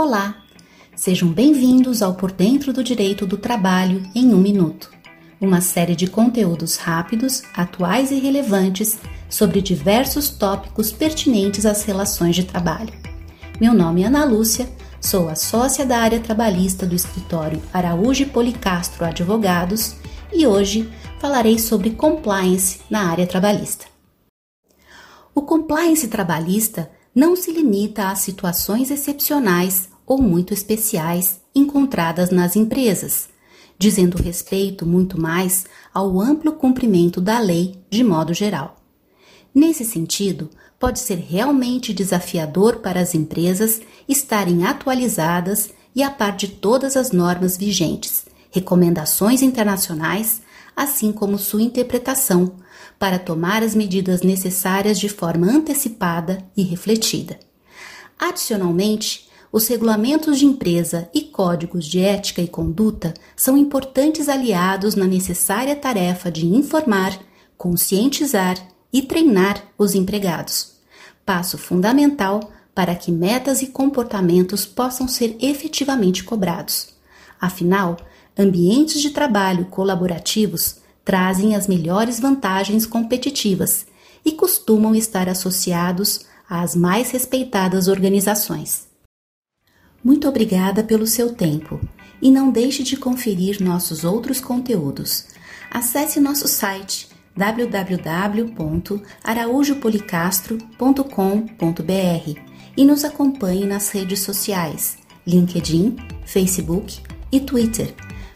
Olá! Sejam bem-vindos ao Por Dentro do Direito do Trabalho em um Minuto, uma série de conteúdos rápidos, atuais e relevantes sobre diversos tópicos pertinentes às relações de trabalho. Meu nome é Ana Lúcia, sou a sócia da área trabalhista do escritório Araújo Policastro Advogados e hoje falarei sobre compliance na área trabalhista. O compliance trabalhista não se limita a situações excepcionais ou muito especiais encontradas nas empresas, dizendo respeito muito mais ao amplo cumprimento da lei de modo geral. Nesse sentido, pode ser realmente desafiador para as empresas estarem atualizadas e a par de todas as normas vigentes, recomendações internacionais, assim como sua interpretação, para tomar as medidas necessárias de forma antecipada e refletida. Adicionalmente, os regulamentos de empresa e códigos de ética e conduta são importantes aliados na necessária tarefa de informar, conscientizar e treinar os empregados. Passo fundamental para que metas e comportamentos possam ser efetivamente cobrados. Afinal, ambientes de trabalho colaborativos trazem as melhores vantagens competitivas e costumam estar associados às mais respeitadas organizações. Muito obrigada pelo seu tempo e não deixe de conferir nossos outros conteúdos. Acesse nosso site www.araújopolicastro.com.br e nos acompanhe nas redes sociais LinkedIn, Facebook e Twitter